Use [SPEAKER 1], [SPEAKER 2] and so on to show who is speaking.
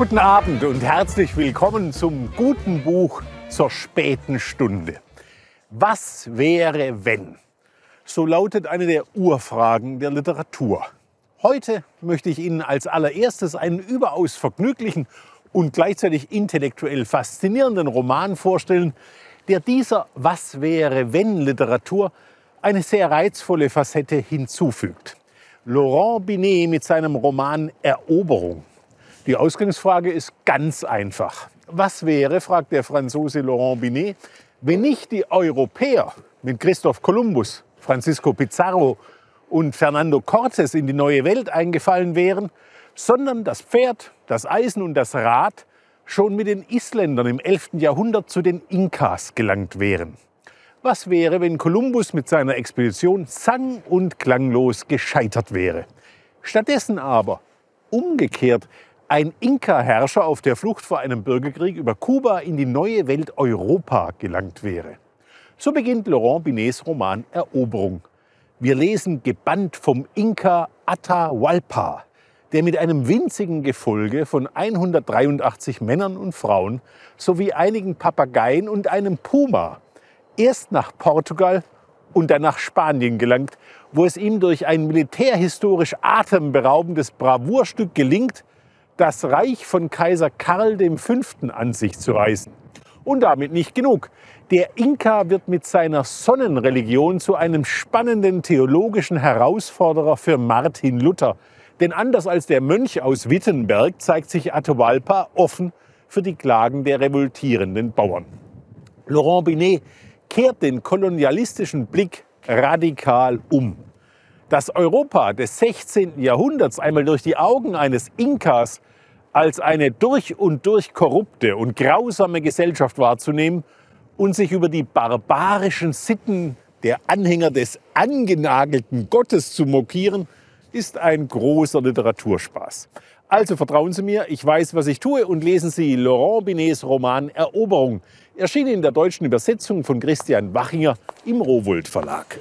[SPEAKER 1] Guten Abend und herzlich willkommen zum guten Buch zur späten Stunde. Was wäre, wenn? So lautet eine der Urfragen der Literatur. Heute möchte ich Ihnen als allererstes einen überaus vergnüglichen und gleichzeitig intellektuell faszinierenden Roman vorstellen, der dieser Was wäre wenn Literatur eine sehr reizvolle Facette hinzufügt. Laurent Binet mit seinem Roman Eroberung. Die Ausgangsfrage ist ganz einfach. Was wäre, fragt der Franzose Laurent Binet, wenn nicht die Europäer mit Christoph Kolumbus, Francisco Pizarro und Fernando Cortes in die neue Welt eingefallen wären, sondern das Pferd, das Eisen und das Rad schon mit den Isländern im 11. Jahrhundert zu den Inkas gelangt wären. Was wäre, wenn Kolumbus mit seiner Expedition sang- und klanglos gescheitert wäre? Stattdessen aber, umgekehrt, ein Inka-Herrscher auf der Flucht vor einem Bürgerkrieg über Kuba in die neue Welt Europa gelangt wäre. So beginnt Laurent Binets Roman Eroberung. Wir lesen gebannt vom Inka Atahualpa, der mit einem winzigen Gefolge von 183 Männern und Frauen sowie einigen Papageien und einem Puma erst nach Portugal und dann nach Spanien gelangt, wo es ihm durch ein militärhistorisch atemberaubendes Bravourstück gelingt, das Reich von Kaiser Karl V. an sich zu reißen. Und damit nicht genug. Der Inka wird mit seiner Sonnenreligion zu einem spannenden theologischen Herausforderer für Martin Luther. Denn anders als der Mönch aus Wittenberg zeigt sich Atahualpa offen für die Klagen der revoltierenden Bauern. Laurent Binet kehrt den kolonialistischen Blick radikal um. Das Europa des 16. Jahrhunderts einmal durch die Augen eines Inkas als eine durch und durch korrupte und grausame Gesellschaft wahrzunehmen und sich über die barbarischen Sitten der Anhänger des angenagelten Gottes zu mokieren, ist ein großer Literaturspaß. Also vertrauen Sie mir, ich weiß, was ich tue und lesen Sie Laurent Binets Roman Eroberung, erschienen in der deutschen Übersetzung von Christian Wachinger im Rowold Verlag.